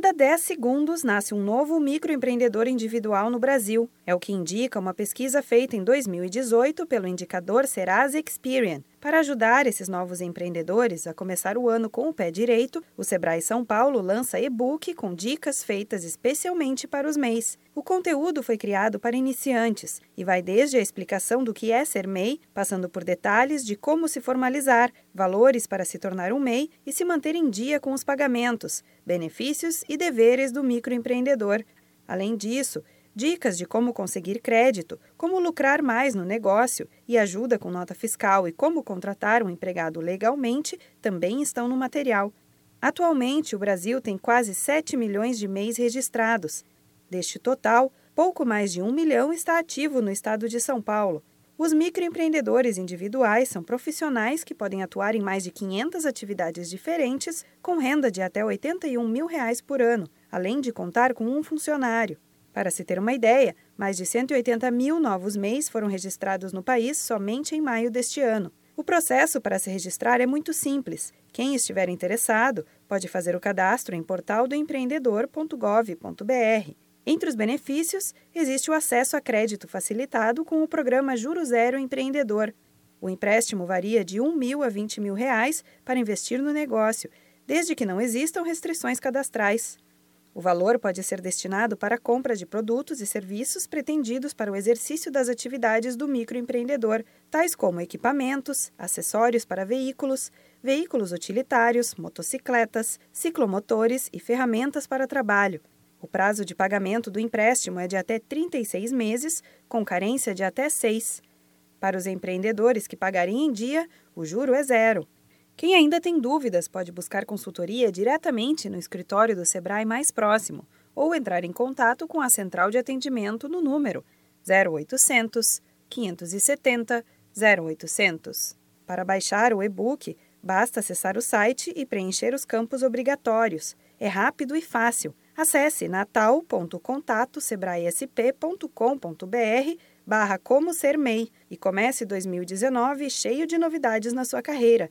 cada 10 segundos nasce um novo microempreendedor individual no Brasil. É o que indica uma pesquisa feita em 2018 pelo indicador Serasa Experian. Para ajudar esses novos empreendedores a começar o ano com o pé direito, o Sebrae São Paulo lança e-book com dicas feitas especialmente para os MEIs. O conteúdo foi criado para iniciantes e vai desde a explicação do que é ser MEI, passando por detalhes de como se formalizar, valores para se tornar um MEI e se manter em dia com os pagamentos, benefícios e deveres do microempreendedor. Além disso, dicas de como conseguir crédito, como lucrar mais no negócio e ajuda com nota fiscal e como contratar um empregado legalmente também estão no material. Atualmente, o Brasil tem quase 7 milhões de MEIs registrados. Deste total, pouco mais de 1 milhão está ativo no estado de São Paulo. Os microempreendedores individuais são profissionais que podem atuar em mais de 500 atividades diferentes, com renda de até 81 mil reais por ano, além de contar com um funcionário. Para se ter uma ideia, mais de 180 mil novos MEIs foram registrados no país somente em maio deste ano. O processo para se registrar é muito simples. Quem estiver interessado pode fazer o cadastro em portaldoempreendedor.gov.br entre os benefícios, existe o acesso a crédito facilitado com o programa Juro Zero Empreendedor. O empréstimo varia de R$ mil a 20 mil reais para investir no negócio, desde que não existam restrições cadastrais. O valor pode ser destinado para a compra de produtos e serviços pretendidos para o exercício das atividades do microempreendedor, tais como equipamentos, acessórios para veículos, veículos utilitários, motocicletas, ciclomotores e ferramentas para trabalho, o prazo de pagamento do empréstimo é de até 36 meses, com carência de até 6. Para os empreendedores que pagarem em dia, o juro é zero. Quem ainda tem dúvidas pode buscar consultoria diretamente no escritório do Sebrae mais próximo ou entrar em contato com a central de atendimento no número 0800 570 0800. Para baixar o e-book, basta acessar o site e preencher os campos obrigatórios. É rápido e fácil Acesse natal.contatosebraesp.com.br barra Como Ser MEI e comece 2019 cheio de novidades na sua carreira.